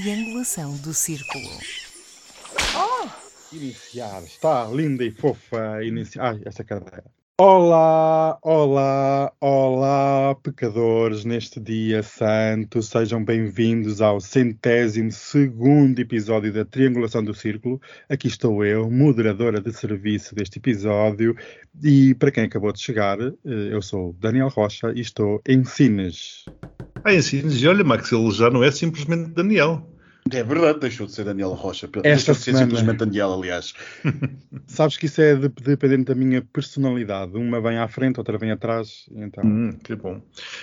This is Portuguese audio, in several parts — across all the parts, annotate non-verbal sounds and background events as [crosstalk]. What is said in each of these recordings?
triangulação do círculo. Iniciar. Está linda e fofa. Iniciar. Ai, esta cadeira. Olá, olá, olá, pecadores, neste dia santo. Sejam bem-vindos ao centésimo segundo episódio da Triangulação do Círculo. Aqui estou eu, moderadora de serviço deste episódio. E para quem acabou de chegar, eh, eu sou Daniel Rocha e estou em Sines. Ah, em Sines, e olha, Max, ele já não é simplesmente Daniel. É verdade, deixou de ser Daniel Rocha. Esta deixou de ser simplesmente Daniel, aliás. [laughs] Sabes que isso é de- dependente da minha personalidade. Uma vem à frente, outra vem atrás. Então, Hum, que bom.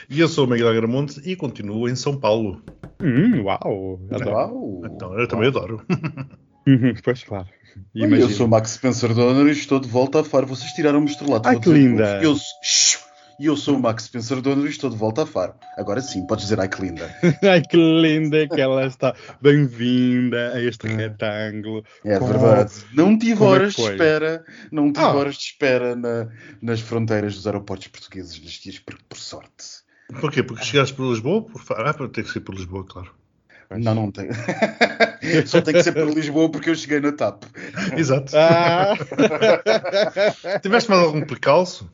E eu sou o Miguel Agramonte e continuo em São Paulo. hum, uau, adoro. Uau. Então, eu também adoro. [laughs] Uhum, pois claro. E eu sou Max Spencer Donner e estou de volta a Faro. Vocês tiraram-me o estrelato. Ai, que linda. Eu, Shhh. E eu sou o Max Spencer Donner e estou de volta a Faro. Agora sim, podes dizer ai que linda. [laughs] Ai, que linda que ela está. Bem-vinda a este retângulo. É Como- verdade. Não tive como é horas de foi? espera, não tive Ah. horas de espera na- nas fronteiras dos aeroportos portugueses nestes dias, por, por sorte. Porquê? Porque chegaste por Lisboa? Por... Ah, para ter que ser por Lisboa, claro. Não, não tem. [laughs] Só tem que ser para Lisboa porque eu cheguei na TAP. Exato. [laughs] Ah, Tiveste mais algum percalço?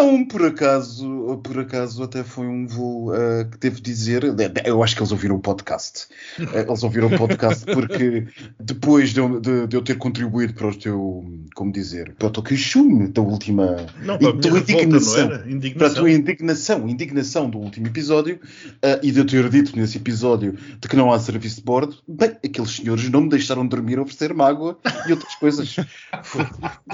Não, por acaso, por acaso até foi um voo eh, que devo dizer, eu acho que eles ouviram o podcast. [laughs] Eh, eles ouviram o podcast porque depois de, eu- de- de eu ter contribuído para o teu, como dizer, para o teu queixume da última Não, para a tua revolta, indignação. era? para a Indignação. tua indignação, indignação do último episódio eh, e de eu ter dito nesse episódio de que não há serviço de bordo, bem, aqueles senhores não me deixaram dormir a oferecer-me água e outras coisas. [laughs] Foi,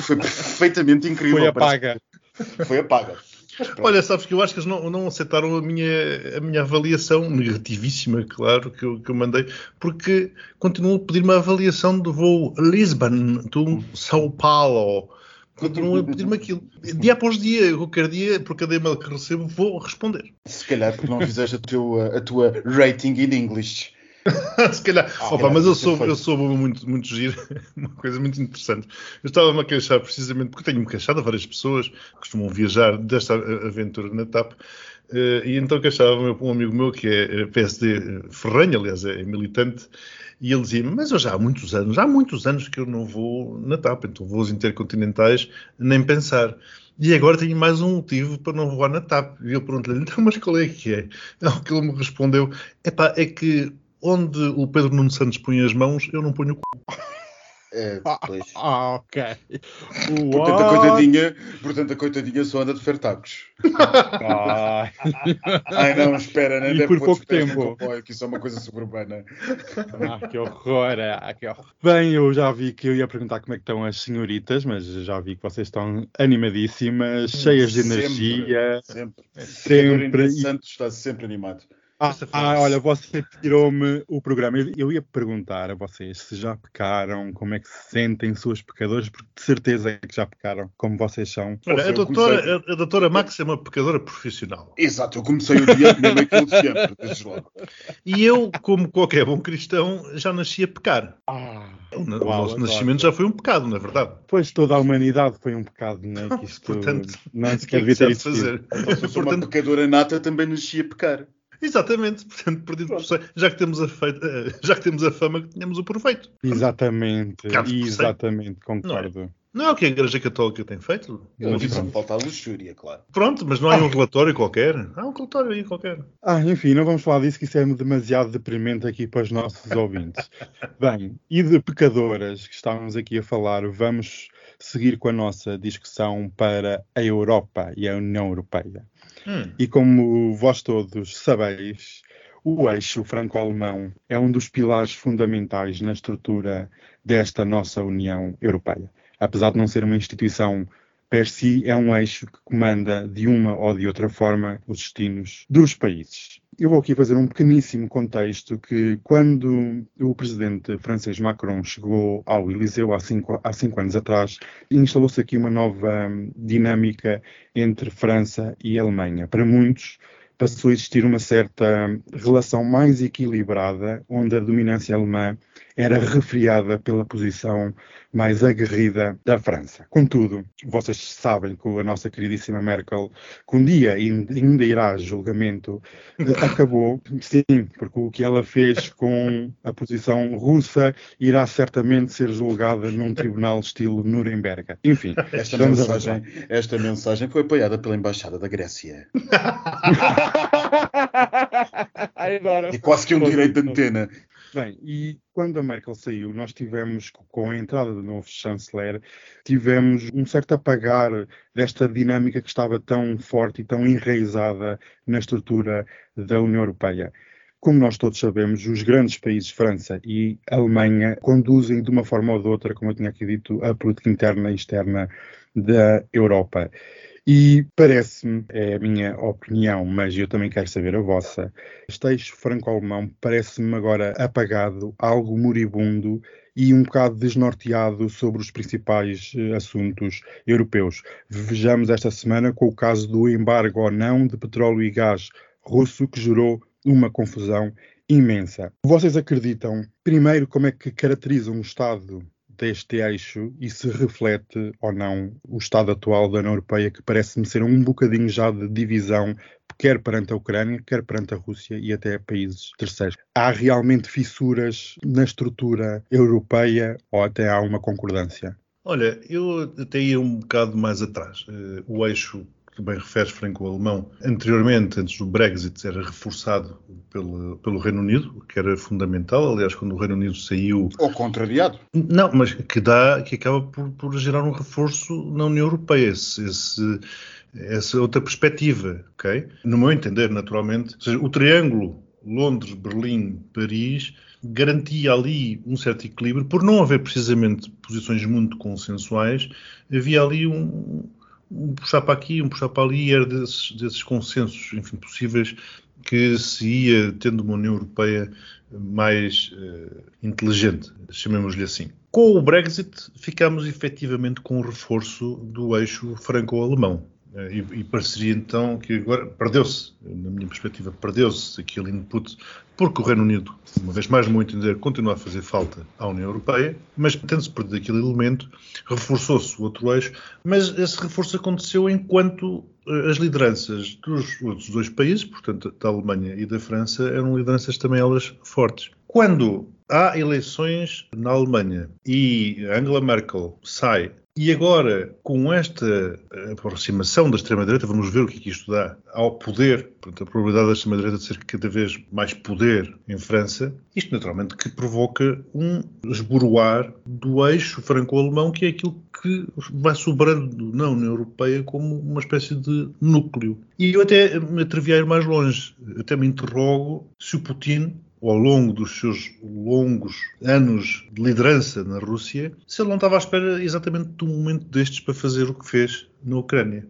foi perfeitamente incrível. foi a paga. [laughs] Foi a paga. Mas pronto. Olha, sabes que eu acho que eles não, não aceitaram a minha, a minha avaliação, negativíssima, claro, que eu, que eu mandei, porque continuam a pedir-me a avaliação do voo Lisbon to São Paulo. Continuam a pedir-me aquilo. Dia após dia, qualquer dia, por cada e-mail que recebo, vou responder. Se calhar porque não fizeste a tua, a tua rating in English. [laughs] Se calhar. Ah, Opa, mas eu isso sou, foi- eu sou muito, muito giro, [laughs] uma coisa muito interessante. Eu estava-me a queixar precisamente, porque tenho-me queixado a várias pessoas que costumam viajar desta aventura na TAP, eh, e então queixava-me um amigo meu que é eh, PSD eh, ferranho, aliás, é militante, e ele dizia mas eu já há muitos anos, há muitos anos que eu não vou na TAP, então voos intercontinentais, nem pensar. E agora tenho mais um motivo para não voar na TAP. E eu perguntei-lhe, então, mas qual é que é? Não, [laughs] que ele me respondeu, epá, é que onde o Pedro Nuno Santos põe as mãos, eu não ponho o c... É, pois. Ah, ok. Portanto, a coitadinha, portanto, a coitadinha só anda de fertacos. Ai. Ai não, espera, né? E Deve por pouco tempo. comboio, que isso é uma coisa suburbana. Ah, que horror, ah, que horror. Bem, eu já vi que eu ia perguntar como é que estão as senhoritas, mas já vi que vocês estão animadíssimas, cheias de Sempre, energia. Sempre. Sempre. Pedro E- Santos está sempre animado. Ah, ah, olha, você tirou-me o programa. Eu, eu ia perguntar a vocês se já pecaram, como é que se sentem suas pecadores, porque de certeza é que já pecaram, como vocês são. Olha, a doutora, comecei- a, a doutora Max é uma pecadora profissional. Exato, eu comecei o dia a comer aquilo de sempre, desde logo. E eu, como qualquer bom cristão, já nasci a pecar. Ah, O, na- Uau, o nosso nascimento já foi um pecado, na verdade. pois toda a humanidade foi um pecado, né? [laughs] Que isto Portanto, não se quer é que devia ter fazer? Então, sou uma Portanto, pecadora nata, também nasci a pecar. Exatamente, portanto, perdido por cem. já que temos a feita- eh, já que temos a fama que tínhamos o proveito. Exatamente, exatamente, concordo. Não é o que a Igreja Católica tem feito? Me falta a luxúria, claro. Pronto, mas não há um relatório qualquer? Há um relatório aí qualquer. Ah, enfim, não vamos falar disso, que isso é demasiado deprimente aqui para os nossos [laughs] ouvintes. Bem, e de pecadoras que estávamos aqui a falar, vamos seguir com a nossa discussão para a Europa e a União Europeia. Hum. E como vós todos sabeis, o eixo franco-alemão é um dos pilares fundamentais na estrutura desta nossa União Europeia. Apesar de não ser uma instituição per si, é um eixo que comanda de uma ou de outra forma os destinos dos países. Eu vou aqui fazer um pequeníssimo contexto que quando o presidente francês Macron chegou ao Eliseu há cinco, há cinco anos atrás, instalou-se aqui uma nova hum, dinâmica entre França e Alemanha. Para muitos, passou a existir uma certa relação mais equilibrada, onde a dominância alemã era refriada pela posição mais aguerrida da França. Contudo, vocês sabem que a nossa queridíssima Merkel, que um dia ainda irá a julgamento, eh, [laughs] acabou, sim, porque o que ela fez com a posição russa irá certamente ser julgada num tribunal estilo Nuremberg. Enfim, esta mensagem, esta mensagem foi apoiada pela Embaixada da Grécia. [laughs] é quase que um direito de antena. Bem, e quando a Merkel saiu, nós tivemos, com a entrada do novo chanceler, tivemos um certo apagar desta dinâmica que estava tão forte e tão enraizada na estrutura da União Europeia. Como nós todos sabemos, os grandes países, França e Alemanha, conduzem de uma forma ou de outra, como eu tinha aqui dito, a política interna e externa da Europa. E parece-me, é a minha opinião, mas eu também quero saber a vossa, este eixo franco-alemão parece-me agora apagado, algo moribundo e um bocado desnorteado sobre os principais eh, assuntos europeus. Vejamos esta semana com o caso do embargo ou não de petróleo e gás russo, que gerou uma confusão imensa. Vocês acreditam, primeiro, como é que caracterizam o Estado deste eixo e se reflete ou não o estado atual da União Europeia, que parece-me ser um bocadinho já de divisão, quer perante a Ucrânia, quer perante a Rússia e até países terceiros. Há realmente fissuras na estrutura europeia ou até há uma concordância? Olha, eu até ia um bocado mais atrás. Uh, o eixo que bem referes, franco-alemão, anteriormente, antes do Brexit, era reforçado pelo, pelo Reino Unido, que era fundamental. Aliás, quando o Reino Unido saiu. Ou contrariado. Não, mas que dá, que acaba por, por gerar um reforço na União Europeia. Esse, esse, essa outra perspectiva, ok? No meu entender, naturalmente, seja, o triângulo Londres, Berlim, Paris garantia ali um certo equilíbrio, por não haver precisamente posições muito consensuais, havia ali um, um puxar para aqui, um puxar para ali, era desses, desses consensos, enfim, possíveis que se ia tendo uma União Europeia mais uh, inteligente, chamemos-lhe assim. Com o Brexit, ficámos efetivamente com o reforço do eixo franco-alemão. Uh, e, e pareceria então que agora perdeu-se, na minha perspectiva, perdeu-se aquele input porque o Reino Unido, uma vez mais, no meu entender, continua a fazer falta à União Europeia, mas tendo-se perdido aquele elemento, reforçou-se o outro eixo, mas esse reforço aconteceu enquanto eh, as lideranças dos outros dois países, portanto da Alemanha e da França, eram lideranças também elas fortes. Quando há eleições na Alemanha e Angela Merkel sai e agora, com esta aproximação da extrema-direita, vamos ver o que, é que isto dá ao poder, portanto, a probabilidade da extrema-direita de ser cada vez mais poder em França, isto naturalmente que provoca um esboroar do eixo franco-alemão, que é aquilo que vai sobrando na União Europeia como uma espécie de núcleo. E eu até me atrevi a ir mais longe, até me interrogo se o Putin ao longo dos seus longos anos de liderança na Rússia, se ele não estava à espera exatamente de um momento destes para fazer o que fez na Ucrânia.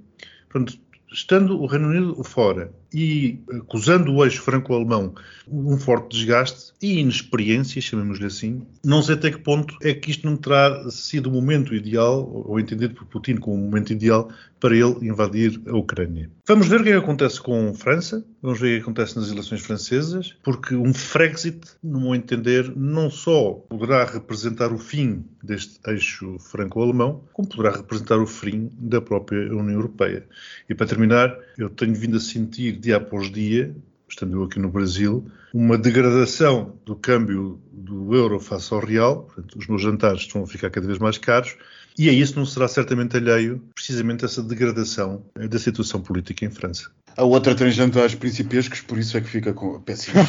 Portanto, estando o Reino Unido fora e acusando o eixo franco-alemão um forte desgaste e inexperiência, chamemos-lhe assim, não sei até que ponto é que isto não terá sido o momento ideal, ou entendido por Putin como o momento ideal, para ele invadir a Ucrânia. Vamos ver o que, é que acontece com França, vamos ver o que acontece nas eleições francesas, porque um Frexit, no meu entender, não só poderá representar o fim deste eixo franco-alemão, como poderá representar o fim da própria União Europeia. E para terminar, eu tenho vindo a sentir dia após dia, estando eu aqui no Brasil, uma degradação do câmbio do euro face ao real, portanto, os meus jantares estão a ficar cada vez mais caros, e a isso não será certamente alheio precisamente essa degradação da situação política em França. A outra tem jantares principescos, por isso é que fica com péssimo. [laughs]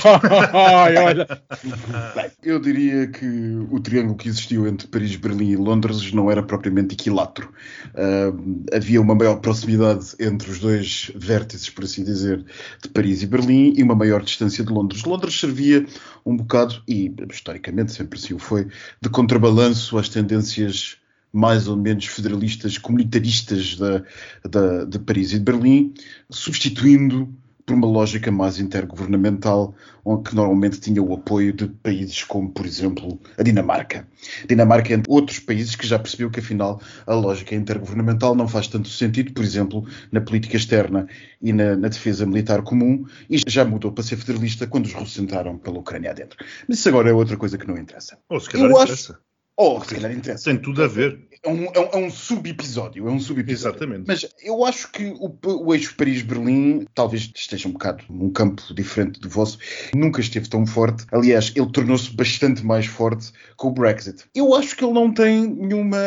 eu diria que o triângulo que existiu entre Paris, Berlim e Londres não era propriamente equilátero. Uh, havia uma maior proximidade entre os dois vértices, por assim dizer, de Paris e Berlim e uma maior distância de Londres. Londres servia um bocado, e historicamente sempre assim o foi, de contrabalanço às tendências mais ou menos federalistas, comunitaristas da, da, de Paris e de Berlim, substituindo por uma lógica mais intergovernamental, onde que normalmente tinha o apoio de países como, por exemplo, a Dinamarca. A Dinamarca, entre outros países, que já percebeu que afinal a lógica intergovernamental não faz tanto sentido, por exemplo, na política externa e na, na defesa militar comum, e já mudou para ser federalista quando os russos entraram pela Ucrânia adentro. Mas isso agora é outra coisa que não interessa. Ou se calhar Eu interessa. acho- Ou se calhar interessa. Tem tudo a ver. É um, é um- é um sub-episódio, é um sub-episódio. Exatamente. Mas eu acho que o, o eixo Paris-Berlim talvez esteja um bocado num campo diferente do vosso. Nunca esteve tão forte. Aliás, ele tornou-se bastante mais forte com o Brexit. Eu acho que ele não tem nenhuma,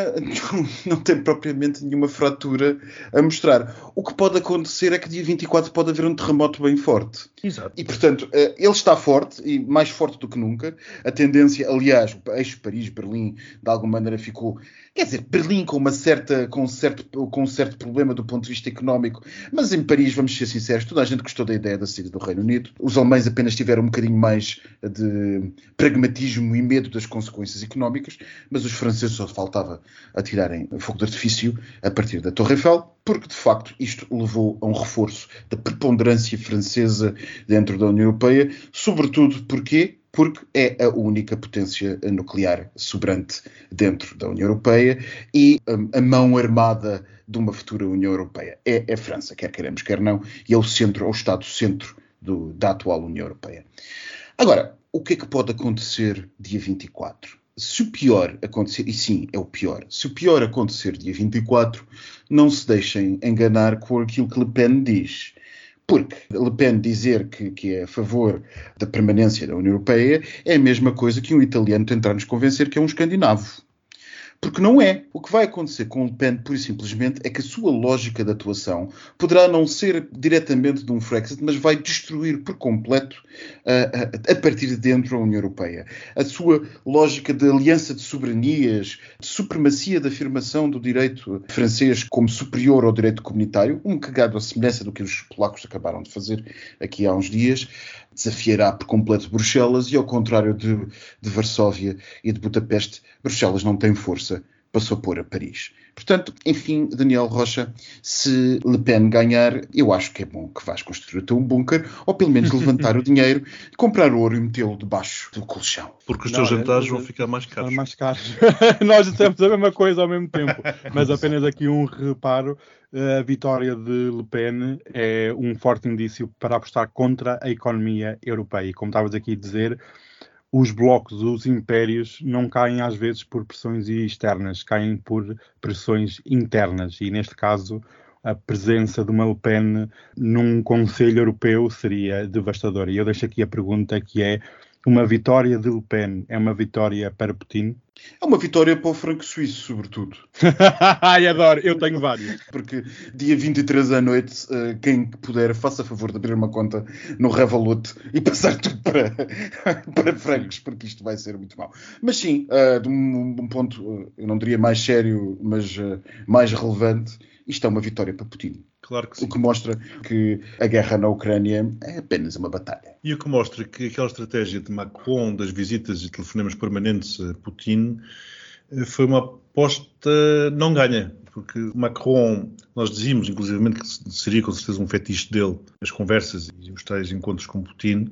[laughs] não tem propriamente nenhuma fratura a mostrar. O que pode acontecer é que dia 24 pode haver um terremoto bem forte. Exato. E, portanto, eh, ele está forte e mais forte do que nunca. A tendência, aliás, o eixo Paris-Berlim, de alguma maneira, ficou. Quer dizer, Berlim com, uma certa, com, um certo, com um certo problema do ponto de vista económico, mas em Paris, vamos ser sinceros, toda a gente gostou da ideia da saída do Reino Unido. Os alemães apenas tiveram um bocadinho mais de pragmatismo e medo das consequências económicas, mas os franceses só faltava atirarem fogo de artifício a partir da Torre Eiffel, porque de facto isto levou a um reforço da preponderância francesa dentro da União Europeia, sobretudo porque porque é a única potência nuclear sobrante dentro da União Europeia e hum, a mão armada de uma futura União Europeia é a França, quer queremos, quer não, e é o centro, é o Estado-centro do- da atual União Europeia. Agora, o que é que pode acontecer dia 24? Se o pior acontecer, e sim, é o pior, se o pior acontecer dia 24, não se deixem enganar com aquilo que Le Pen diz. Porque Le Pen dizer que, que é a favor da permanência da União Europeia é a mesma coisa que um italiano tentar nos convencer que é um escandinavo. Porque não é. O que vai acontecer com Le Pen, pura e simplesmente, é que a sua lógica de atuação poderá não ser diretamente de um Frexit, mas vai destruir por completo, ah, ah, a partir de dentro, a União Europeia. A sua lógica de aliança de soberanias, de supremacia da afirmação do direito francês como superior ao direito comunitário, um cagado à semelhança do que os polacos acabaram de fazer aqui há uns dias, desafiará por completo Bruxelas e, ao contrário de, de Varsóvia e de Budapeste, Bruxelas não tem força opor a Paris. Portanto, enfim, Daniel Rocha, se Le Pen ganhar, eu acho que é bom que vais construir o teu bunker, ou pelo menos levantar o [laughs] dinheiro, comprar ouro e metê-lo debaixo do colchão. Porque os teus é- jantares é- vão ficar mais São caros. mais caros. [laughs] Nós dissemos a mesma coisa ao mesmo tempo, mas apenas aqui um reparo. A vitória de Le Pen é um forte indício para apostar contra a economia europeia. E como estavas aqui a dizer, os blocos, os impérios, não caem às vezes por pressões externas, caem por pressões internas. E neste caso, a presença de uma Le Pen num Conselho Europeu seria devastadora. E eu deixo aqui a pergunta que é: uma vitória de Le Pen é uma vitória para Putin? É uma vitória para o franco suíço, sobretudo. [laughs] Ai, adoro, eu tenho vários. Porque dia 23 à noite, eh, quem puder, faça favor de abrir uma conta no Revolut e passar tudo para, [laughs] para francos, porque isto vai ser muito mau. Mas sim, eh, de um, ponto, eh, eu não diria mais sério, mas mais relevante, isto é uma vitória para Putin. Claro que O sim. que mostra que a guerra na Ucrânia é apenas uma batalha. E o que mostra que aquela estratégia de Macron das visitas e telefonemas permanentes a Putin eh, foi uma aposta não ganha. Porque Macron, nós dizíamos inclusivamente que seria com certeza um fetiche dele as conversas e os tais encontros com Putin,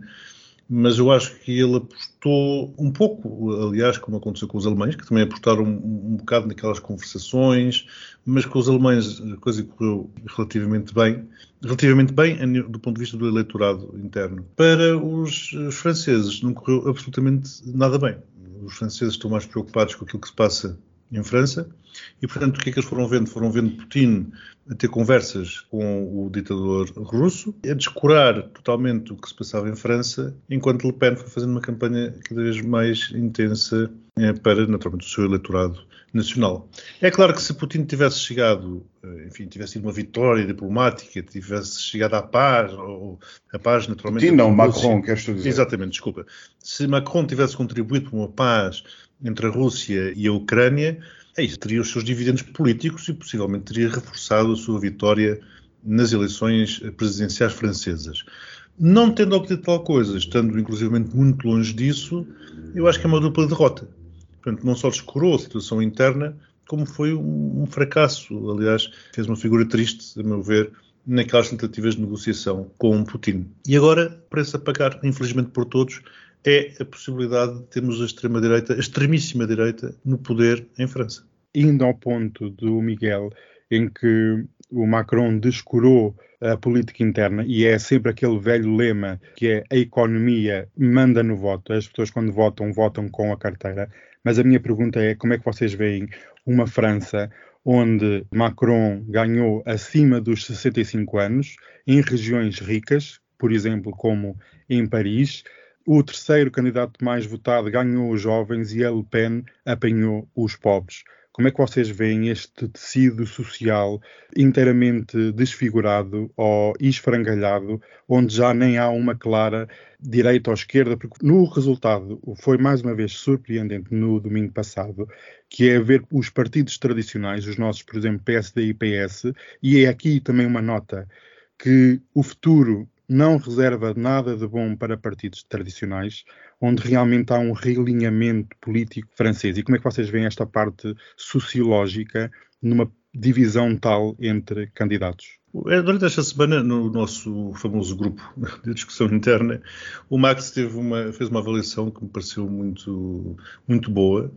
mas eu acho que ele apostou um pouco, aliás, como aconteceu com os alemães, que também apostaram um, um bocado naquelas conversações, mas com os alemães a coisa correu relativamente bem, relativamente bem do ponto de vista do eleitorado interno. Para os, os franceses não correu absolutamente nada bem. Os franceses estão mais preocupados com aquilo que se passa em França e, portanto, o que é que eles foram vendo? Foram vendo Putin a ter conversas com o ditador russo, a descurar totalmente o que se passava em França, enquanto Le Pen foi fazendo uma campanha cada vez mais intensa eh, para, naturalmente, o seu eleitorado nacional. É claro que se Putin tivesse chegado, eh, enfim, tivesse sido uma vitória diplomática, tivesse chegado à paz, ou a paz naturalmente... Putin não, Macron, queres tu dizer? Exatamente, desculpa. Se Macron tivesse contribuído para uma paz entre a Rússia e a Ucrânia, é isso, teria os seus dividendos políticos e possivelmente teria reforçado a sua vitória nas eleições presidenciais francesas. Não tendo obtido tal coisa, estando inclusivamente muito longe disso, eu acho que é uma dupla derrota. Portanto, não só descurou a situação interna, como foi um, um fracasso. Aliás, fez uma figura triste, a meu ver, naquelas tentativas de negociação com Putin. E agora, preço a pagar, infelizmente por todos, é a possibilidade de termos a extrema-direita, a extremíssima direita, no poder em França. Indo ao ponto do Miguel, em que o Macron descurou a política interna e é sempre aquele velho lema que é a economia manda no voto. As pessoas quando votam, votam com a carteira. Mas a minha pergunta é como é que vocês veem uma França onde Macron ganhou acima dos 65 anos em regiões ricas, por exemplo, como em Paris, o terceiro candidato mais votado ganhou os jovens e a Le Pen apanhou os pobres. Como é que vocês veem este tecido social inteiramente desfigurado ou esfrangalhado, onde já nem há uma clara direita ou esquerda? Porque no resultado foi mais uma vez surpreendente no domingo passado, que é ver os partidos tradicionais, os nossos, por exemplo, PSD e PS, e é aqui também uma nota que o futuro não reserva nada de bom para partidos tradicionais, onde realmente há um realinhamento político francês. E como é que vocês veem esta parte sociológica numa divisão tal entre candidatos? Durante esta semana, no nosso famoso grupo [laughs] de discussão interna, o Max uma, fez uma avaliação que me pareceu muito, muito boa,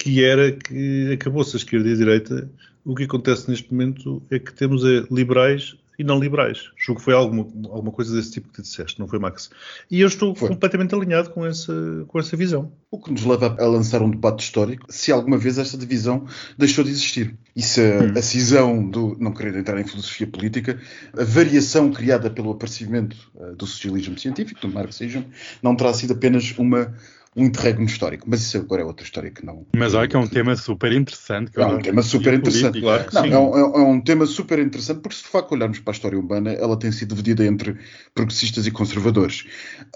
que era que acabou-se a esquerda e a direita. O que acontece neste momento é que temos liberais e não liberais. Julgo que foi alguma, alguma coisa desse tipo que disseste, não foi, Max? E eu estou foi. completamente alinhado com essa, com essa visão. O que nos leva a lançar um debate histórico se alguma vez esta divisão deixou de existir. E se a, hum. a cisão do, não querer entrar em filosofia política, a variação criada pelo aparecimento uh, do socialismo científico, do marxismo, não terá sido apenas uma um interregno histórico. Mas isso agora é outra história que não. Mas olha que é um tema super interessante. É um tema super interessante. Claro, não, é um, é, um, tema super interessante porque, se de facto olharmos para a história urbana, ela tem sido dividida entre progressistas e conservadores.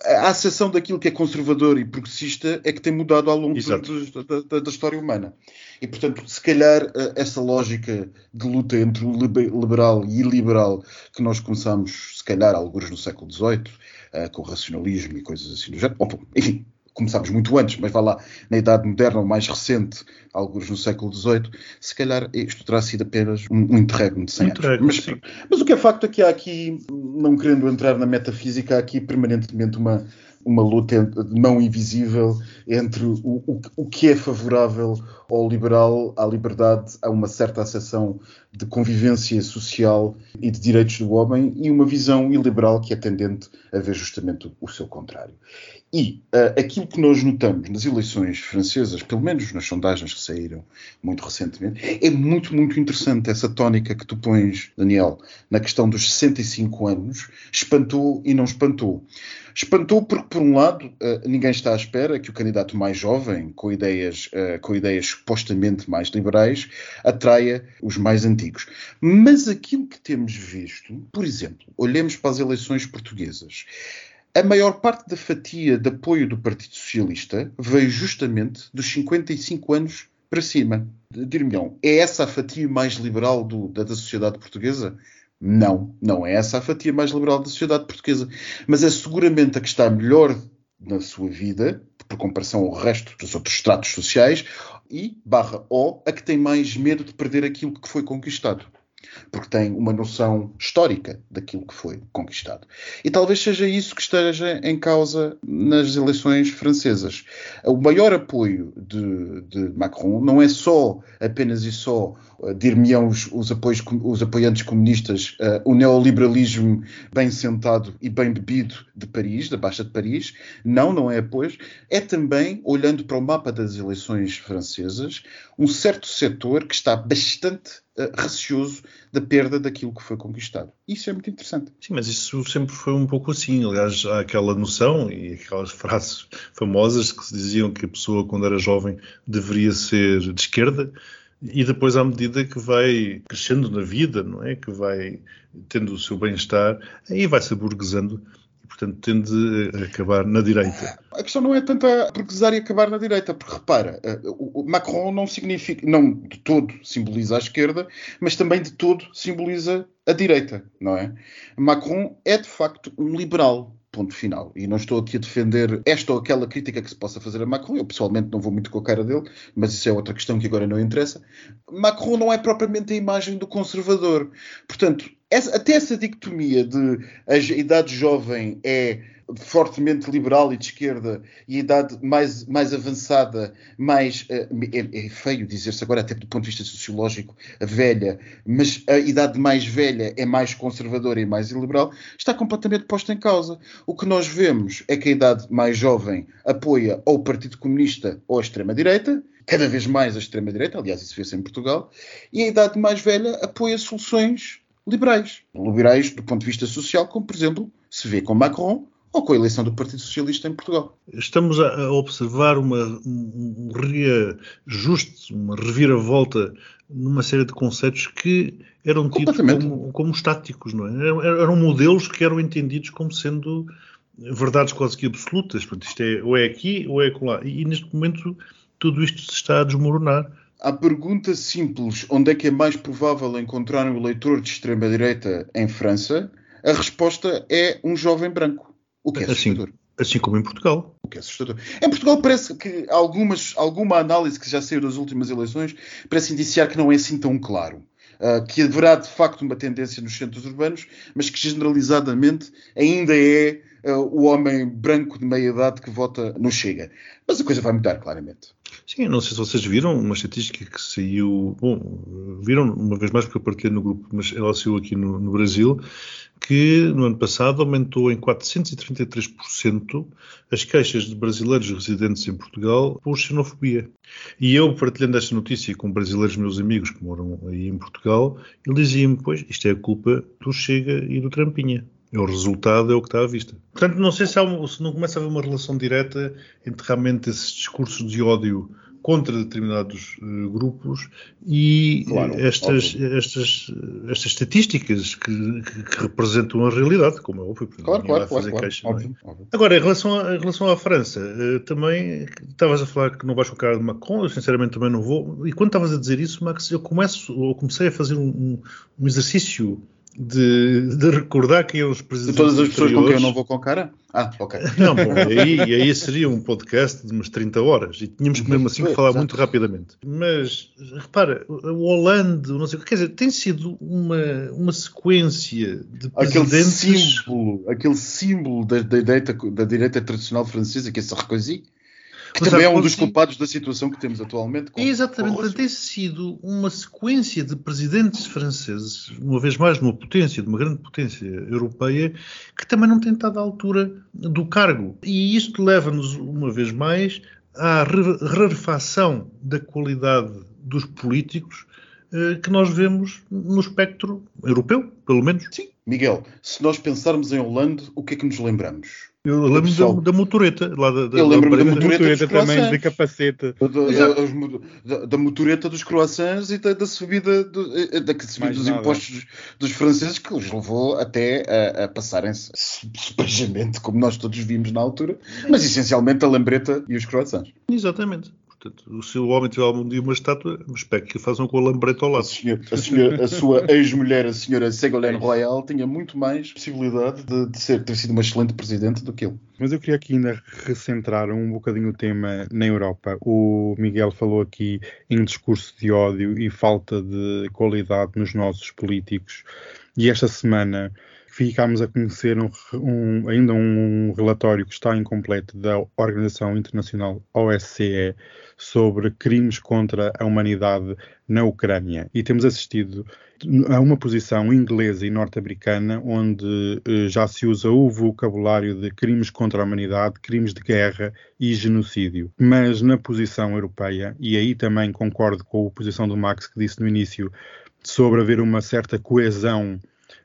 A acessão daquilo que é conservador e progressista é que tem mudado ao longo da, da, da história humana. E, portanto, se calhar eh, essa lógica de luta entre o liberal e iliberal que nós começamos, se calhar, alguns no século XVIII, uh, com o racionalismo e coisas assim do género, enfim, começámos muito antes, mas vá lá, na Idade Moderna ou mais recente, alguns no século XVIII, se calhar isto terá sido apenas um, um interregno de 100 um anos. Mas, mas, o que é facto é que há aqui, não querendo entrar na metafísica, há aqui permanentemente uma, uma luta de mão invisível entre o, o, o que é favorável ao liberal, à liberdade, a uma certa acessão de convivência social e de direitos do homem e uma visão iliberal que é tendente a ver justamente o, o seu contrário. E uh, aquilo que nós notamos nas eleições francesas, pelo menos nas sondagens que saíram muito recentemente, é muito, muito interessante essa tónica que tu pões, Daniel, na questão dos 65 anos, espantou e não espantou. Espantou porque, por um lado, uh, ninguém está à espera que o candidato mais jovem, com ideias, uh, com ideias supostamente mais liberais, atraia os mais antigos. Mas aquilo que temos visto, por exemplo, olhemos para as eleições portuguesas a maior parte da fatia de apoio do Partido Socialista veio justamente dos 55 anos para cima. Dir-me-ão, é essa a fatia mais liberal do, da, da sociedade portuguesa? Não, não é essa a fatia mais liberal da sociedade portuguesa. Mas é seguramente a que está melhor na sua vida, por comparação ao resto dos outros estratos sociais, e, barra O, a que tem mais medo de perder aquilo que foi conquistado porque tem uma noção histórica daquilo que foi conquistado. E talvez seja isso que esteja em causa nas eleições francesas. O maior apoio de, de Macron não é só, apenas e só, uh, dir-me os, os, apoios, os apoiantes comunistas, uh, o neoliberalismo bem sentado e bem bebido de Paris, da Baixa de Paris. Não, não é apoio. É também, olhando para o mapa das eleições francesas, um certo setor que está bastante uh, receoso da perda daquilo que foi conquistado. Isso é muito interessante. Sim, mas isso sempre foi um pouco assim. Aliás, há aquela noção e aquelas [laughs] frases famosas que se diziam que a pessoa, quando era jovem, deveria ser de esquerda. E depois, à medida que vai crescendo na vida, não é? Que vai tendo o seu bem-estar, aí vai se aburguesando portanto tende a acabar na direita. A questão não é tanto a e acabar na direita, porque repara, eh, o Macron não significa, não de todo simboliza a esquerda, mas também de todo simboliza a direita, não é? Macron é de facto um liberal, ponto final. E não estou aqui a defender esta ou aquela crítica que se possa fazer a Macron. Eu pessoalmente não vou muito com a cara dele, mas isso é outra questão que agora não interessa. Macron não é propriamente a imagem do conservador. Portanto, essa, até essa dicotomia de a idade jovem é fortemente liberal e de esquerda e a idade mais, mais avançada, mais é, é feio dizer-se agora até do ponto de vista sociológico, velha, mas a idade mais velha é mais conservadora e mais liberal, está completamente posta em causa. O que nós vemos é que a idade mais jovem apoia ou o Partido Comunista ou a extrema-direita, cada vez mais a extrema-direita, aliás, isso vê-se em Portugal, e a idade mais velha apoia soluções liberais. Liberais do ponto de vista social, como por exemplo se vê com Macron ou com a eleição do Partido Socialista em Portugal. Estamos a observar uma, um reajuste, uma reviravolta numa série de conceitos que eram tidos como, como, estáticos, não é? Eram modelos que eram entendidos como sendo verdades quase que absolutas. Portanto, isto é ou é aqui ou é lá. E neste momento tudo isto se está a desmoronar. A pergunta simples, onde é que é mais provável encontrar um eleitor de extrema-direita em França? A resposta é um jovem branco. O que é assim, assustador. Assim como em Portugal. O que é assustador. Em Portugal parece que algumas, alguma análise que já saiu das últimas eleições parece indiciar que não é assim tão claro. Uh, que haverá de facto uma tendência nos centros urbanos, mas que generalizadamente ainda é o homem branco de meia idade que vota no Chega. Mas a coisa vai mudar claramente. Sim, não sei se vocês viram uma estatística que saiu. Bom, viram uma vez mais porque eu partilhei no grupo, mas ela saiu aqui no, no Brasil, que no ano passado aumentou em 433% as queixas de brasileiros residentes em Portugal por xenofobia. E eu, partilhando esta notícia com brasileiros meus amigos que moram aí em Portugal, ele dizia-me: Pois, isto é a culpa do Chega e do Trampinha. O resultado é o que está à vista. Portanto, não sei se, um, se não começa a haver uma relação direta entre realmente esses discursos de ódio contra determinados uh, grupos e claro, estas, estas, estas estatísticas que, que, que, representam a realidade, como é óbvio. Claro, claro, claro, claro é? óbvio, óbvio. Agora, em relação, a, em relação à França, uh, também estavas a falar que não vais cara de Macron, eu sinceramente também não vou. E quando estavas a dizer isso, Max, eu começo, eu comecei a fazer um, um exercício de, de, recordar que os presidentes. De todas as pessoas com quem eu não vou com cara? Ah, ok. Não, bom, aí, aí seria um podcast de umas 30 horas e tínhamos que mesmo assim que falar muito rapidamente. Mas repara, o Hollande, não sei quer dizer, tem sido uma, uma sequência de presidentes. Aquele símbolo, aquele símbolo da, da, direita, da direita tradicional francesa, que é Sarkozy que também é um dos culpados da situação que temos atualmente. Com, Exatamente, com tem sido uma sequência de presidentes franceses, uma vez mais numa potência, de uma grande potência europeia, que também não tem estado à altura do cargo. E isto leva-nos, uma vez mais, à rarefação da qualidade dos políticos eh, que nós vemos no espectro europeu, pelo menos. Sim. Miguel, se nós pensarmos em Holanda, o que é que nos lembramos? Eu lembro da, da, motoreta. Lá da, da, eu lembro da, da motoreta, motoreta também, de capacete. Da, da, motoreta dos croissants e da, subida, do, eh, da subida dos nada. impostos dos, franceses que os levou até a, a passarem-se espejamente, como nós todos vimos na altura, mas essencialmente a lambreta e os croissants. Exatamente. Portanto, se o homem tiver algum dia uma estátua, espero que façam com a lambreta ao lado. A, senhor, a, senhor, a sua [laughs] ex-mulher, a senhora Ségolène Royal, tinha muito mais possibilidade de, de, ser, ter sido uma excelente presidente do que ele. Mas eu queria aqui ainda recentrar um bocadinho o tema na Europa. O Miguel falou aqui em discurso de ódio e falta de qualidade nos nossos políticos. E esta semana ficámos a conhecer um, um, ainda um relatório que está incompleto da Organização Internacional OSCE sobre crimes contra a humanidade na Ucrânia. E temos assistido a uma posição inglesa e norte-americana onde eh, já se usa o vocabulário de crimes contra a humanidade, crimes de guerra e genocídio. Mas na posição europeia, e aí também concordo com a posição do Max que disse no início sobre haver uma certa coesão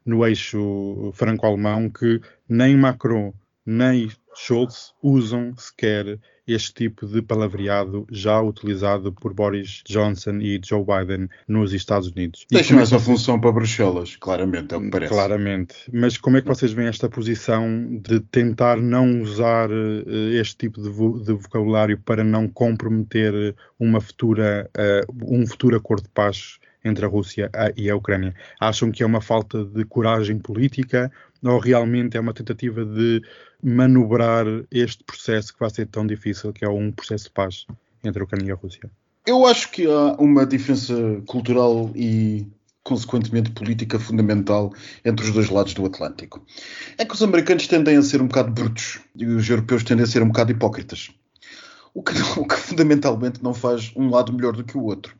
no eixo franco-alemão que nem Macron nem Scholz usam sequer este tipo de palavreado já utilizado por Boris Johnson e Joe Biden nos Estados Unidos. Deixam essa função para Bruxelas, claramente, é o que parece. Claramente. Mas como é que vocês veem esta posição de tentar não usar uh, este tipo de, vo de, vocabulário para não comprometer uma futura, uh, um futuro acordo de paz entre a Rússia e a Ucrânia? Acham que é uma falta de coragem política ou realmente é uma tentativa de manobrar este processo que vai ser tão difícil, que é um processo de paz entre a Ucrânia e a Rússia? Eu acho que há uma diferença cultural e consequentemente política fundamental entre os dois lados do Atlântico. É que os americanos tendem a ser um bocado brutos e os europeus tendem a ser um bocado hipócritas. O que, [laughs] o que, fundamentalmente não faz um lado melhor do que o outro.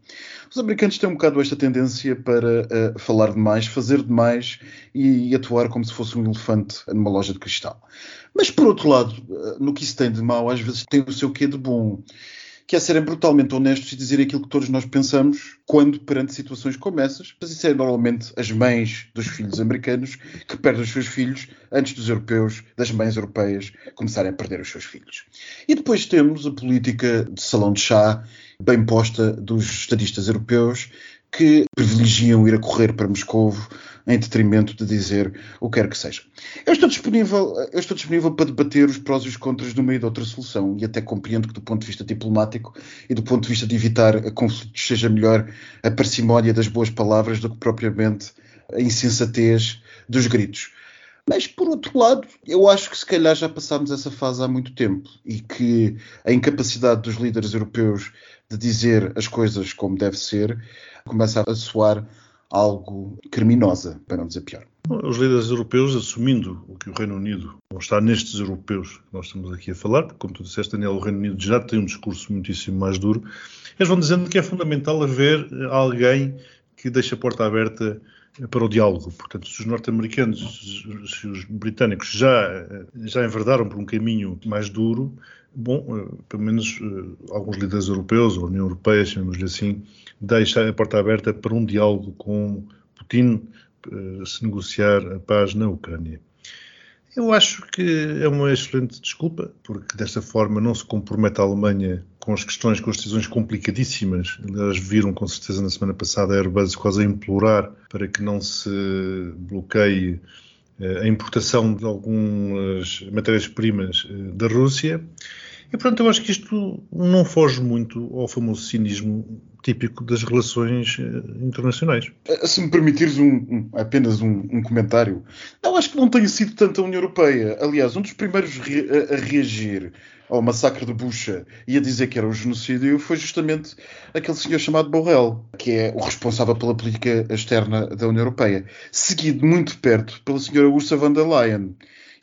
Os americanos têm um bocado esta tendência para uh, falar demais, fazer demais e, e, atuar como se fosse um elefante numa loja de cristal. Mas, por outro lado, uh, no que isso tem de mau, às vezes tem o seu quê de bom que é serem brutalmente honestos e dizer aquilo que todos nós pensamos quando perante situações como essas. Mas isso é normalmente as mães dos filhos americanos que perdem os seus filhos antes dos europeus, das mães europeias, começarem a perder os seus filhos. E depois temos a política de salão de chá bem posta dos estadistas europeus que privilegiam ir a correr para Moscovo em detrimento de dizer o que quer que seja. Eu estou disponível, eu estou disponível para debater os prós e os contras de uma e de outra solução e até compreendo que do ponto de vista diplomático e do ponto de vista de evitar conflitos seja melhor a parcimónia das boas palavras do que propriamente a insensatez dos gritos. Mas, por outro lado, eu acho que se calhar já passámos essa fase há muito tempo e que a incapacidade dos líderes europeus de dizer as coisas como deve ser começa a soar algo criminosa, para não dizer pior. Os líderes europeus, assumindo o que o Reino Unido não está nestes europeus que nós estamos aqui a falar, porque, como tu disseste, Daniel, o Reino Unido já tem um discurso muitíssimo mais duro, eles vão dizendo que é fundamental haver alguém que deixe a porta aberta para o diálogo. Portanto, se os norte-americanos, se os britânicos já, já enverdaram por um caminho mais duro, bom, eh, pelo menos eh, alguns líderes europeus, ou União Europeia, chamemos-lhe assim, deixa a porta aberta para um diálogo com Putin eh, se negociar a paz na Ucrânia. Eu acho que é uma excelente desculpa, porque desta forma não se compromete a Alemanha com as questões, com as decisões complicadíssimas. Elas viram com certeza na semana passada a Airbus quase a implorar para que não se bloqueie a importação de algumas matérias-primas da Rússia. E pronto, eu acho que isto não foge muito ao famoso cinismo típico das relações eh, internacionais. Eh, se me permitires um, um, apenas um, um, comentário, eu acho que não tem sido tanto a União Europeia. Aliás, um dos primeiros re a, reagir ao massacre de Bucha e a dizer que era um genocídio foi justamente aquele senhor chamado Borrell, que é o responsável pela política externa da União Europeia, seguido muito perto pela senhora Ursula von der Leyen.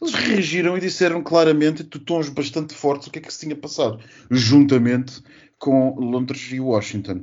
Eles reagiram e disseram claramente, de tons bastante fortes, o que é que se tinha passado, juntamente com Londres e Washington.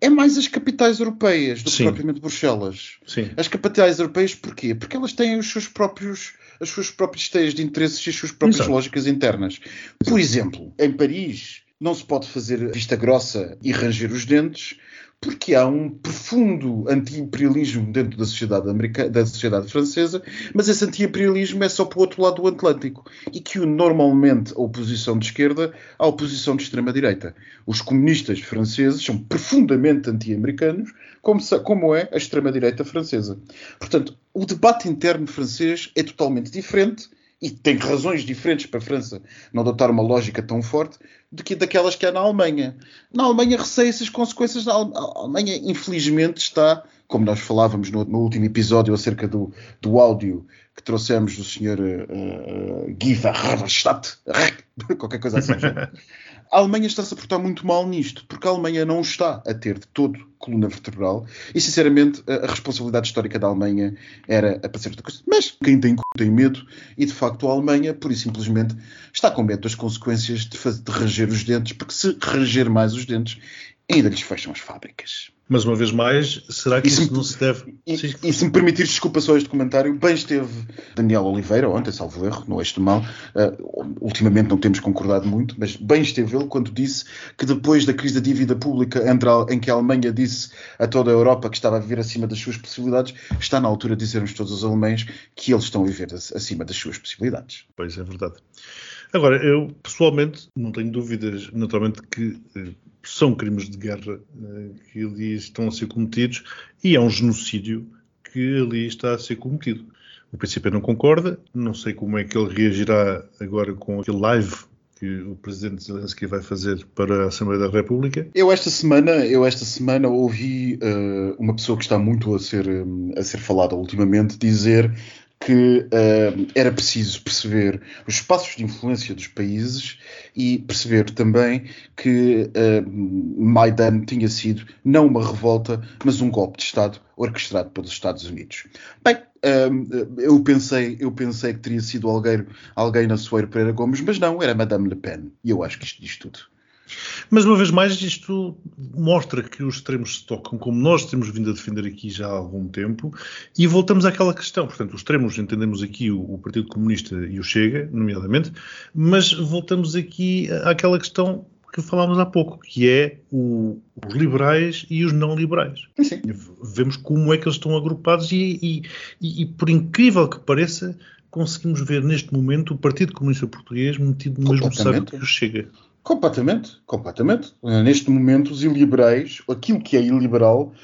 É mais as capitais europeias do que Sim. propriamente Bruxelas. Sim. As capitais europeias, porquê? Porque elas têm os seus próprios, as suas próprias teias de interesses e as suas próprias Exato. lógicas internas. Por exemplo, em Paris não se pode fazer vista grossa e ranger os dentes, porque há um profundo anti-imperialismo dentro da sociedade, americana, da sociedade francesa, mas esse anti-imperialismo é só para o outro lado do Atlântico e que normalmente a oposição de esquerda à oposição de extrema-direita. Os comunistas franceses são profundamente anti-americanos, como, como é a extrema-direita francesa. Portanto, o debate interno francês é totalmente diferente e tem razões diferentes para a França não adotar uma lógica tão forte do que daquelas que há na Alemanha. Na Alemanha receia-se as consequências. A Alemanha, infelizmente, está, como nós falávamos no, no último episódio acerca do, do áudio que trouxemos do Sr. Uh, uh, Guy Verhofstadt, [laughs] qualquer coisa assim. A Alemanha está-se a portar muito mal nisto, porque a Alemanha não está a ter de todo coluna vertebral e, sinceramente, a, responsabilidade histórica da Alemanha era a parecer outra coisa. Mas quem tem tem medo e, de facto, a Alemanha, por e simplesmente, está com medo das consequências de, fazer, de ranger os dentes, porque se ranger mais os dentes, ainda lhes fecham as fábricas. Mas uma vez mais, será que isso, não se deve. E, e, se me permitires, desculpa só este comentário, bem esteve Daniel Oliveira, ontem, salvo erro, no eixo do mal, uh, ultimamente não temos concordado muito, mas bem esteve ele quando disse que depois da crise da dívida pública, em que a Alemanha disse a toda a Europa que estava a viver acima das suas possibilidades, está na altura de dizermos todos os alemães que eles estão a viver acima das suas possibilidades. Pois é verdade. Agora, eu pessoalmente não tenho dúvidas, naturalmente, que eh, são crimes de guerra eh, que ali estão a ser cometidos e é um genocídio que ali está a ser cometido. O princípio não concorda, não sei como é que ele reagirá agora com aquele live que o presidente Zelensky vai fazer para a Assembleia da República. Eu esta semana, eu esta semana ouvi uh, uma pessoa que está muito a ser, a ser falada ultimamente dizer que uh, era preciso perceber os espaços de influência dos países e perceber também que uh, Maidan tinha sido não uma revolta, mas um golpe de Estado orquestrado pelos Estados Unidos. Bem, uh, eu, pensei, eu pensei que teria sido alguém, alguém na Soeiro Pereira Gomes, mas não, era Madame Le Pen. E eu acho que isto diz tudo. Mas uma vez mais, isto mostra que os extremos se tocam, como nós temos vindo a defender aqui já há algum tempo, e voltamos àquela questão. Portanto, os extremos entendemos aqui o, o Partido Comunista e o Chega, nomeadamente, mas voltamos aqui àquela questão que falámos há pouco, que é o, os liberais e os não liberais. Sim. Vemos como é que eles estão agrupados e, e, e, e, por incrível que pareça, conseguimos ver neste momento o Partido Comunista Português metido no mesmo saco que o Chega. Completamente, completamente. Neste momento, os iliberais, aquilo que é iliberal,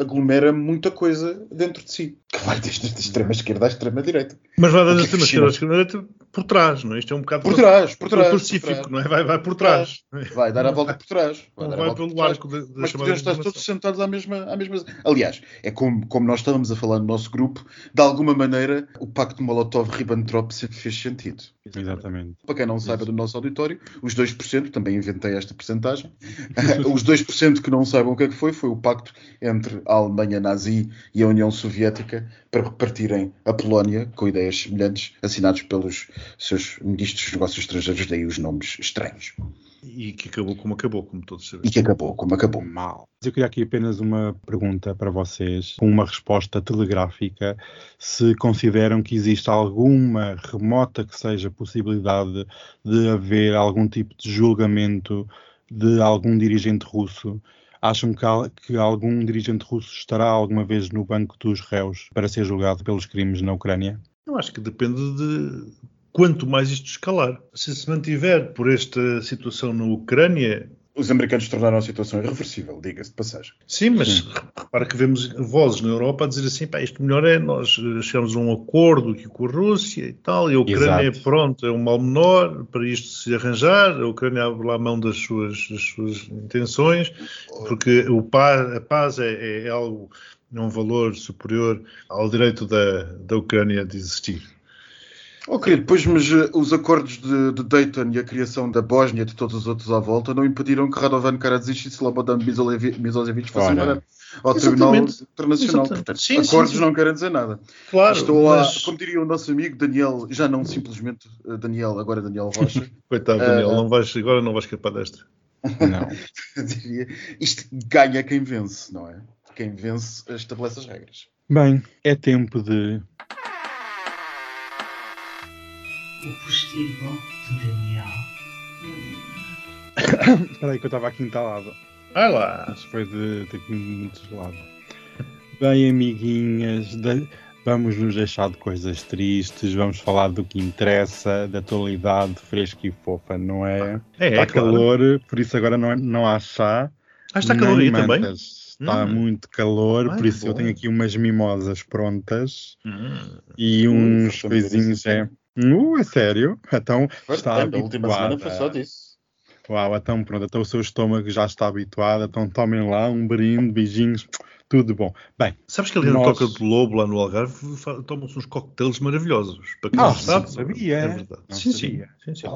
aglomera muita coisa dentro de si. Que vai desde a extrema esquerda à extrema direita. Mas vai da extrema esquerda à extrema direita por trás, não é? Isto é um bocado por trás, por trás, pacífico, não é? Vai, vai por trás. Vai dar a volta por trás. Vai, vai pelo arco da, da Mas podemos estar todos sentados à mesma, à mesma. Aliás, é como, como nós estávamos a falar no nosso grupo, de alguma maneira o pacto Molotov-Ribbentrop sempre fez sentido. Exatamente. Para quem não saiba do nosso auditório, os 2%, também inventei esta percentagem, [laughs] [laughs] os 2% que não saibam o que é que foi, foi o pacto entre a Alemanha nazi e a União Soviética para repartirem a Polónia com ideias semelhantes, assinados pelos seus ministros dos negócios estrangeiros, daí os nomes estranhos. E que acabou como acabou, como todos sabemos. E que acabou como acabou. Mal. Eu queria aqui apenas uma pergunta para vocês, com uma resposta telegráfica, se consideram que existe alguma remota que seja possibilidade de haver algum tipo de julgamento de algum dirigente russo Acham que, que, algum dirigente russo estará alguma vez no banco dos réus para ser julgado pelos crimes na Ucrânia? Eu acho que depende de quanto mais isto escalar. Se se mantiver por esta situação na Ucrânia, os americanos tornaram a situação irreversível, diga-se de passagem. Sim, mas Sim. repara que vemos vozes na Europa a dizer assim, pá, isto melhor é nós chegarmos a um acordo aqui com a Rússia e tal, e a Ucrânia, Exato. pronto, é um mal menor para isto se arranjar, a Ucrânia abre lá a mão das suas, das suas intenções, porque o paz, a paz é, é, é algo, é um valor superior ao direito da, da Ucrânia de existir. Oh, querido, pois, mas uh, os acordos de, de, Dayton e a criação da Bósnia e de todos os outros à volta não impediram que Radovan Karadzic e Slobodan Milosevic fossem para ao Tribunal Internacional. Portanto, sim, acordos sim, sim. não querem dizer nada. Claro, Estou mas... como diria o nosso amigo Daniel, já não simplesmente uh, Daniel, agora Daniel Rocha. [laughs] Coitado, Daniel, uh, não vais, agora não vais escapar desta. Não. [laughs] Isto ganha quem vence, não é? Quem vence estabelece as regras. Bem, é tempo de o postigo de Daniel. Espera aí que eu estava aqui entalado. Vai lá. Isso foi de, de muito gelado. Bem, amiguinhas, de... vamos nos deixar de coisas tristes, vamos falar do que interessa, da atualidade fresca e fofa, não é? É, Está é calor, por isso agora não, é, não há chá. Ah, está calor aí também? Está hum. muito calor, Ai, por isso eu tenho aqui umas mimosas prontas hum. e uns coisinhos. É, Uh, é sério? Então foi está tempo, A última semana foi só disso. Uau, então pronto, então o seu estômago já está habituado, então tomem lá um brinde, beijinhos, tudo bom. Bem, sabes que ali nós... na Toca do Lobo, lá no Algarve, tomam-se uns coquetéis maravilhosos. Para quem ah, não sabe, sabia. É verdade. Sim, sim, sim, sim.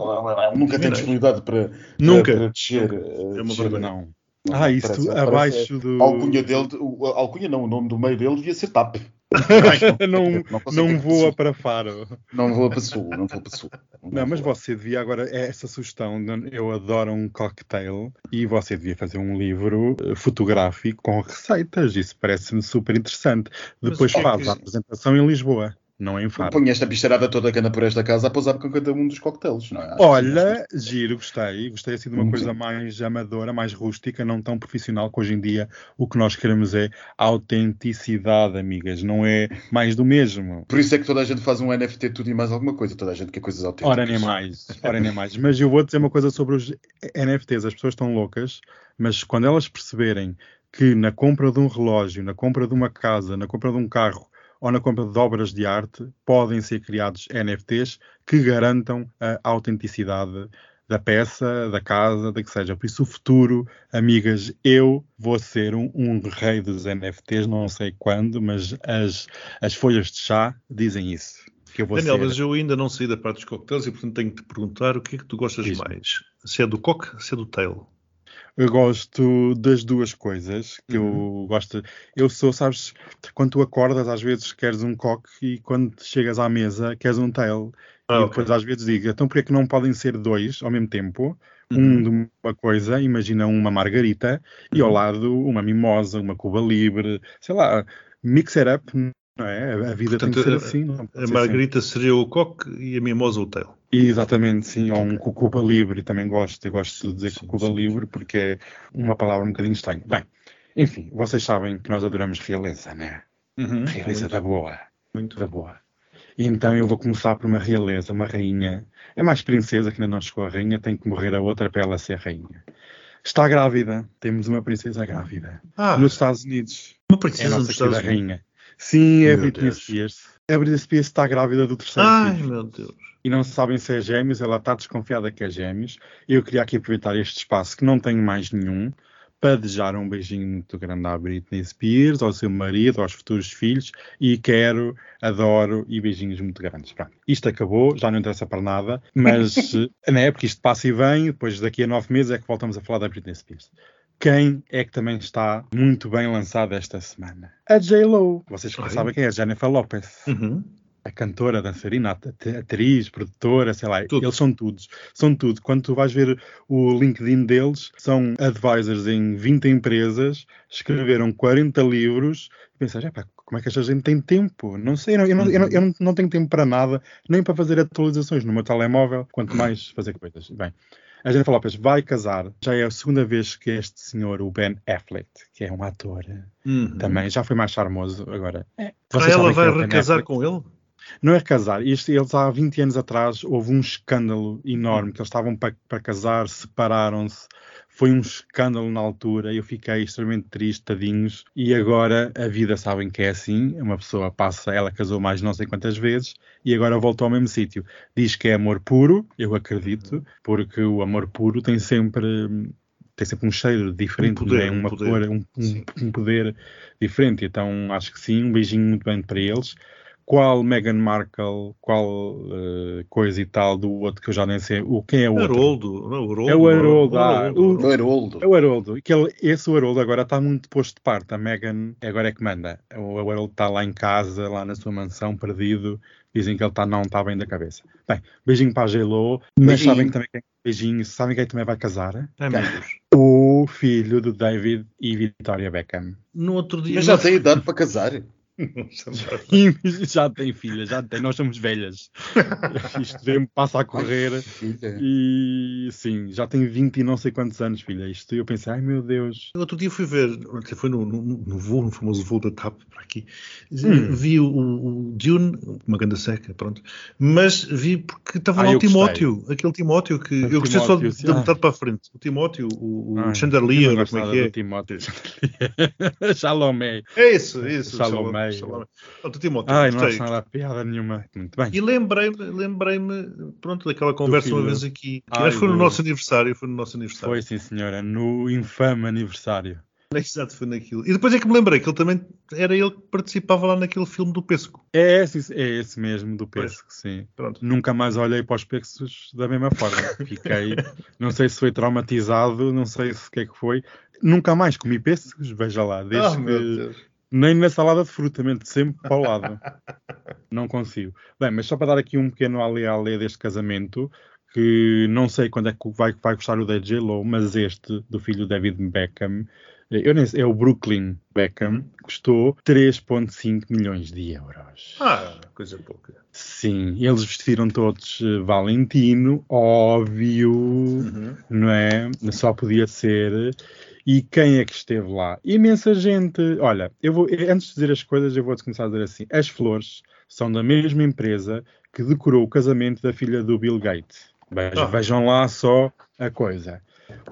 Nunca tem disponibilidade para, Nunca. para descer. É uma vergonha. Não. Não, ah, isso parece, abaixo parece, do. A alcunha dele, a alcunha não, o nome do meio dele devia ser TAP. [laughs] não, não, não voa para Faro. Não voa para Sul, não voa para Sul. Não, não mas você devia agora, é essa sugestão, eu adoro um cocktail e você devia fazer um livro eh, fotográfico com receitas, isso parece-me super interessante. Depois faz a apresentação em Lisboa não é Faro. Põe esta bicharada toda que anda por esta casa a pousar com cada um dos coquetéis, não é? Acho Olha, que... giro, gostei. Gostei assim de uma coisa mais amadora, mais rústica, não tão profissional, que hoje em dia o que nós queremos é autenticidade, amigas, não é mais do mesmo. Por isso é que toda a gente faz um NFT tudo e mais alguma coisa, toda a gente quer coisas autênticas. Ora nem mais, ora nem mais. Mas eu vou dizer uma coisa sobre os NFTs, as pessoas estão loucas, mas quando elas perceberem que na compra de um relógio, na compra de uma casa, na compra de um carro, ou na compra de obras de arte podem ser criados NFTs que garantam a autenticidade da peça, da casa, da que seja. Por isso, o futuro, amigas, eu vou ser um, um rei dos NFTs, não sei quando, mas as, as folhas de chá dizem isso. Que eu vou Daniel, ser... mas eu ainda não saí da parte dos coquetéis e portanto tenho que te perguntar o que é que tu gostas mais. Se é do coque, se é do tail. Eu gosto das duas coisas. Que Uhum. eu gosto. Eu sou, sabes, quando tu acordas, às vezes queres um coque e quando chegas à mesa queres um tail. Ah, e ok. depois às vezes digo, então porquê é que não podem ser dois ao mesmo tempo? Uhum. Um de uma coisa, imagina uma margarita, e ao Uhum. lado uma mimosa, uma cuba libre, sei lá, mix it up, não é? A- vida Portanto, tem que ser assim. A ser margarita seria o coque e a mimosa o tail. Exatamente, sim, ou um cu- cuba livre, também gosto. Eu gosto de dizer Sim, cuba sim. livre porque é uma palavra um bocadinho estranha. Bem, enfim, vocês sabem que nós adoramos realeza, né? Realeza da boa. Muito. da boa. E então eu vou começar por uma realeza, uma rainha. É mais princesa que ainda não chegou a rainha, tem que morrer a outra para ela ser rainha. Está grávida, temos uma princesa grávida. Ah, Nos Estados Unidos, uma é princesa nossa dos Estados Unidos. rainha. Sim, é a Meu Britney. Spears. A Britney Spears está grávida do terceiro Ai, filho. meu Deus. E não sabem se é gêmeos, ela está desconfiada que é gêmeos. Eu queria aqui aproveitar este espaço, que não tenho mais nenhum, para desejar um beijinho muito grande à Britney Spears, ao seu marido, aos futuros filhos, e quero, adoro e beijinhos muito grandes. Pronto, isto acabou, já não interessa para nada, mas [laughs] eh, não é porque isto passa e vem, depois daqui a nove meses é que voltamos a falar da Britney Spears. Quem é que também está muito bem lançado esta semana? A J-Lo. Vocês Ai. sabem quem é? Jennifer Lopez Uhum. A cantora, dançarina, at- atriz, produtora, sei lá, Tudo. eles são todos, são tudo. Quando tu vais ver o LinkedIn deles, são advisors em 20 empresas, escreveram 40 livros, e pensas, "Epá, como é que esta gente tem tempo? Não sei, eu não, eu não, eu não- eu não- não tenho tempo para nada, nem para fazer atualizações no meu telemóvel, quanto mais fazer coisas. Bem, a Jennifer Lopez vai casar, já é a segunda vez que este senhor, o Ben Affleck, que é um ator, Uhum. também já foi mais charmoso agora. Ah, Vocês ela vai é recasar com ele? Não é casar. Isto, eles há 20 anos atrás houve um escândalo enorme que eles estavam para, para casar, separaram-se. Foi um escândalo na altura. Eu fiquei extremamente triste, tadinhos. E agora a vida sabem que é assim. Uma pessoa passa, ela casou mais não sei quantas vezes e agora voltou ao mesmo sítio. Diz que é amor puro, eu acredito, porque o amor puro tem sempre tem sempre um cheiro diferente, Um poder, não é? um uma poder. cor, um, um- um poder diferente. Então acho que sim, um beijinho muito bem para eles qual Meghan Markle, qual eh, coisa e tal do outro que eu já nem sei. O, quem é o outro? Haroldo. não, o Haroldo. É o Haroldo, ah, Haroldo. o- O Haroldo. É o Haroldo. Que ele- esse Haroldo agora está muito posto de parte. A Meghan agora é que manda. O Haroldo está lá em casa, lá na sua mansão, perdido. Dizem que ele está não está bem da cabeça. Bem, beijinho para a J-Lo. Mas sabem que também quem, beijinho, sabem quem também vai casar? Deus. O filho do David e Victoria Beckham. No outro dia. Mas já tem idade para casar. Já tem filha, já tem. Nós somos velhas. [laughs] Isto vem- passa a correr. E sim, já tem 20 e não sei quantos anos, filha. Isto eu pensei, ai meu Deus. Outro dia fui ver, foi no, no, no voo, no famoso voo da TAP para aqui, Hum. vi o, o Dune, uma ganda seca, pronto, mas vi porque estava Ah, lá o Timóteo, aquele Timóteo que O eu gostei só Timóteo, de, sim. da Ah. metade para a frente. O Timóteo, o, o Ai, Chandelier, ou gosto como é que é? Timóteo. [laughs] Salomé. [laughs] É isso, é isso. Salomé. Salomé. Pronto, Timóteo, Ai, não acho nada piada nenhuma. Muito bem. E lembrei-me, lembrei-me, pronto, daquela conversa uma vez aqui. que Ai, acho que foi no nosso aniversário, foi no nosso aniversário. Foi sim, senhora, no infame aniversário. [laughs] Exato, foi naquilo. E depois é que me lembrei que ele também era ele que participava lá naquele filme do Pesco. É esse, é esse mesmo do pesco, sim. Pronto. Nunca mais olhei para os peixes da mesma forma. [laughs] Fiquei, não sei se foi traumatizado, não sei se o que é que foi. Nunca mais comi pêssegos, veja lá, desde Ah, meu que Deus. Nem na salada de fruta, mente sempre para o lado. [laughs] Não consigo. Bem, mas só para dar aqui um pequeno ale-ale deste casamento, que não sei quando é que vai, vai custar o da J-Lo, mas este, do filho David Beckham, eu nem sei, é o Brooklyn Beckham, custou 3,5 milhões de euros. Ah, coisa pouca. Sim, eles vestiram todos eh, Valentino, óbvio, Uhum. não é? Só podia ser. E quem é que esteve lá? Imensa gente. Olha, eu vou, antes de dizer as coisas, eu vou-te começar a dizer assim: as flores são da mesma empresa que decorou o casamento da filha do Bill Gates. Vejam, Ah. vejam lá só a coisa.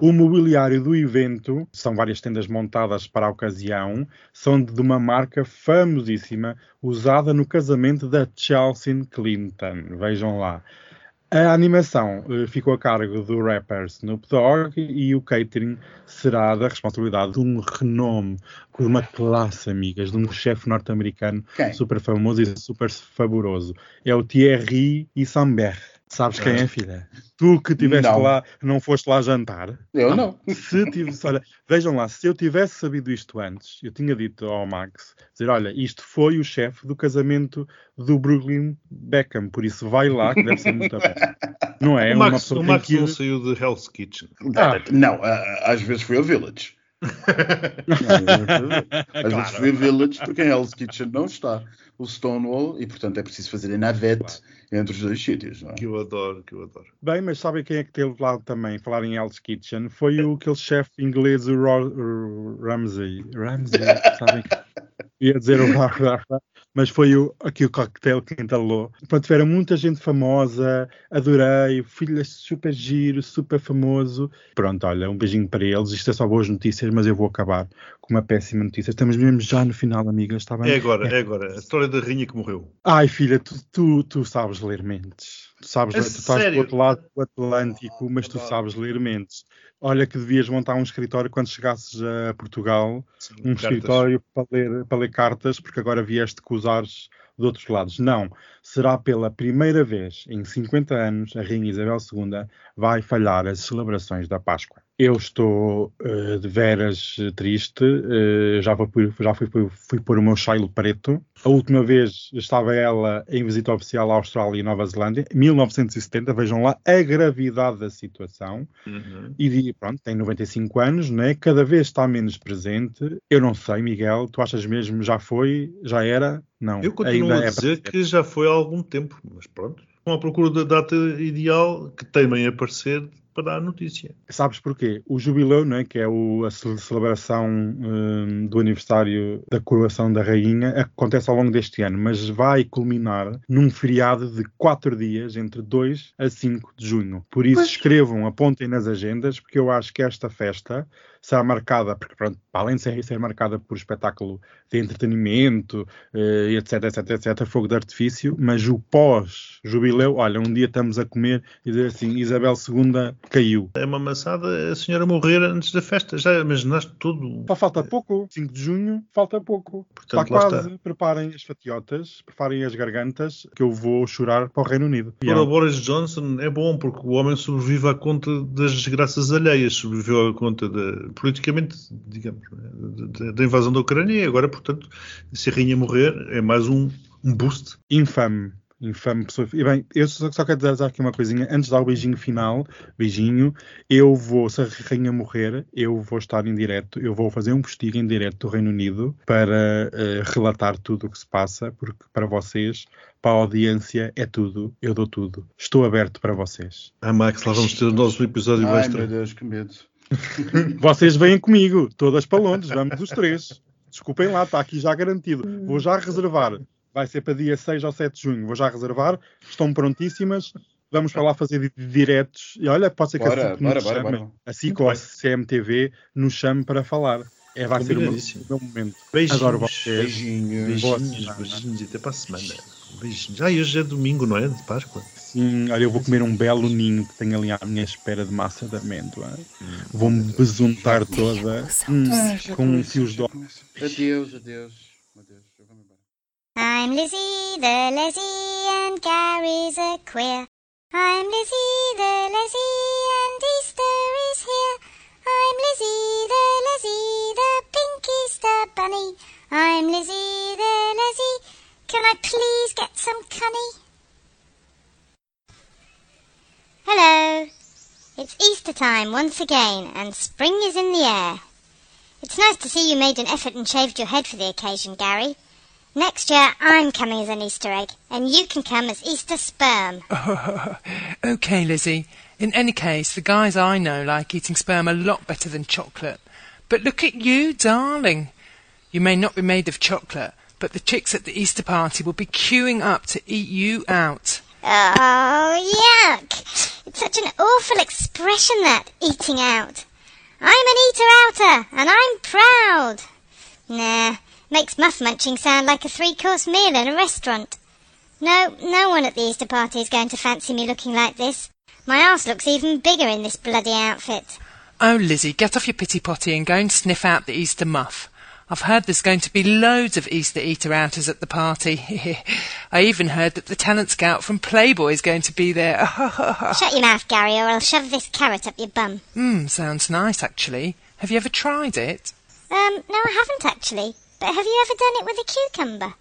O mobiliário do evento, são várias tendas montadas para a ocasião, são de uma marca famosíssima usada no casamento da Chelsea Clinton. Vejam lá. A animação eh, ficou a cargo do rapper Snoop Dogg e o catering será da responsabilidade de um renome, de uma classe, amigas, de um chefe norte-americano Quem? super famoso e super favoroso. É o Thierry Isambert. Sabes quem é, filha? Tu que estiveste lá, não foste lá jantar. Eu não. Se tivesse, olha, vejam lá, se eu tivesse sabido isto antes, eu tinha dito ao Max, dizer, olha, isto foi o chefe do casamento do Brooklyn Beckham, por isso vai lá, que deve ser muito bem. Não é? o Uma Max, o Max que não saiu de Hell's Kitchen. Ah. Não, às vezes foi a Village. Às vezes foi a Village, porque em Hell's Kitchen não está o Stonewall e, portanto, é preciso fazer a navete entre os dois sítios. Não é? Que eu adoro, que eu adoro. Bem, mas sabem quem é que teve lá também, falar em Hell's Kitchen? Foi o aquele chefe inglês, o Ro- o Ramsay. Ramsay, sabem? Ia dizer o mas foi o, aqui o coquetel que entalou. Pronto, tiveram muita gente famosa, adorei, o filho é super giro, super famoso. Pronto, olha, um beijinho para eles. Isto é só boas notícias, mas eu vou acabar com uma péssima notícia. Estamos mesmo já no final, amigas, está bem? É agora, é agora. A história da rainha que morreu. Ai, filha, tu, tu, tu sabes ler mentes. Tu sabes É tu estás do outro lado do Atlântico, mas tu sabes ler mentes. Olha que devias montar um escritório quando chegasses a Portugal, um Cartas. escritório para ler, para ler cartas, porque agora vieste com os ares de outros lados. Não, será pela primeira vez em 50 anos a Rainha Isabel II vai falhar as celebrações da Páscoa. Eu estou eh, de veras eh, triste, eh, já, por- já fui, fui, fui pôr o meu Shiloh preto. A última vez estava ela em visita oficial à Austrália e Nova Zelândia, em 1970. Vejam lá a gravidade da situação. Uhum. E pronto, tem 95 anos, né? cada vez está menos presente. Eu não sei, Miguel, tu achas mesmo já foi, já era? Não. Eu continuo ainda a é dizer para- que já foi há algum tempo, mas pronto. Estão à procura da data ideal que temem aparecer para dar a notícia. Sabes porquê? O jubileu, não é? que é o- a ce- celebração hum, do aniversário da coroação da rainha, acontece ao longo deste ano, mas vai culminar num feriado de quatro dias, entre 2 a 5 de junho. Por isso, escrevam, apontem nas agendas, porque eu acho que esta festa será marcada, porque pronto, além de ser, ser marcada por espetáculo de entretenimento, eh, etc, etc, etc, fogo de artifício, mas o pós-jubileu, olha, um dia estamos a comer e dizer assim, Isabel II caiu. É uma maçada a senhora morrer antes da festa. Já imaginaste tudo. Só falta pouco, 5 de junho, falta pouco. Portanto, está quase. está. Preparem as fatiotas, preparem as gargantas, que eu vou chorar para o Reino Unido. Para o Boris Johnson é bom porque o homem sobrevive à conta das desgraças alheias, sobreviveu à conta da, politicamente, digamos, da- da invasão da Ucrânia e agora, portanto, se a rainha morrer é mais um, um boost. Infame. Infame pessoa. E bem, eu só, só quero dizer aqui uma coisinha. Antes de dar o beijinho final, beijinho, eu vou, se a rainha morrer, eu vou estar em direto, eu vou fazer um postigo em direto do Reino Unido para eh, relatar tudo o que se passa, porque para vocês, para a audiência, é tudo, eu dou tudo. Estou aberto para vocês. Ah, Max, lá vamos ter o nosso episódio Ai, extra. meu Deus, que medo. [laughs] Vocês vêm comigo, todas para Londres, vamos os três. Desculpem lá, está aqui já garantido. Vou já reservar. Vai ser para dia 6 ou 7 de junho. Vou já reservar. Estão prontíssimas. Vamos para lá fazer di- diretos. E olha, pode ser que Bora, a SIC nos bora, chame, bora. a SIC ou a. CMTV nos chame para falar. É, vai ser o meu, momento. Beijinhos. Adoro vocês. Beijinhos. Boa Beijinhos, beijinhos e até para a semana. Beijinhos. Ah, e hoje é domingo, não é? De Páscoa. Sim, olha, eu vou comer um belo ninho que tenho ali à minha espera de massa de amêndoa. Vou-me besuntar toda hum, com fios de adeus. Adeus. I'm Lizzie the Lizzie and Gary's a queer. I'm Lizzie the Lizzie and Easter is here. I'm Lizzie the Lizzie, the pink Easter bunny. I'm Lizzie the Lizzie. Can I please get some cunny? Hello. It's Easter time once again, and spring is in the air. It's nice to see you made an effort and shaved your head for the occasion, Gary. Next year, I'm coming as an Easter egg, and you can come as Easter sperm. [laughs] okay, Lizzie. In any case, the guys I know like eating sperm a lot better than chocolate. But look at you, darling. You may not be made of chocolate, but the chicks at the Easter party will be queuing up to eat you out. Oh, yuck! It's such an awful expression, that eating out. I'm an eater outer, and I'm proud. Nah, makes muff munching sound like a three course meal in a restaurant. No, no one at the Easter party is going to fancy me looking like this. My arse looks even bigger in this bloody outfit. Oh, Lizzie, get off your pity potty and go and sniff out the Easter muff. I've heard there's going to be loads of Easter eater outers at the party. [laughs] I even heard that the talent scout from Playboy is going to be there. [laughs] Shut your mouth, Gary, or I'll shove this carrot up your bum. Hmm, sounds nice, actually. Have you ever tried it? Um, no, I haven't actually. But have you ever done it with a cucumber?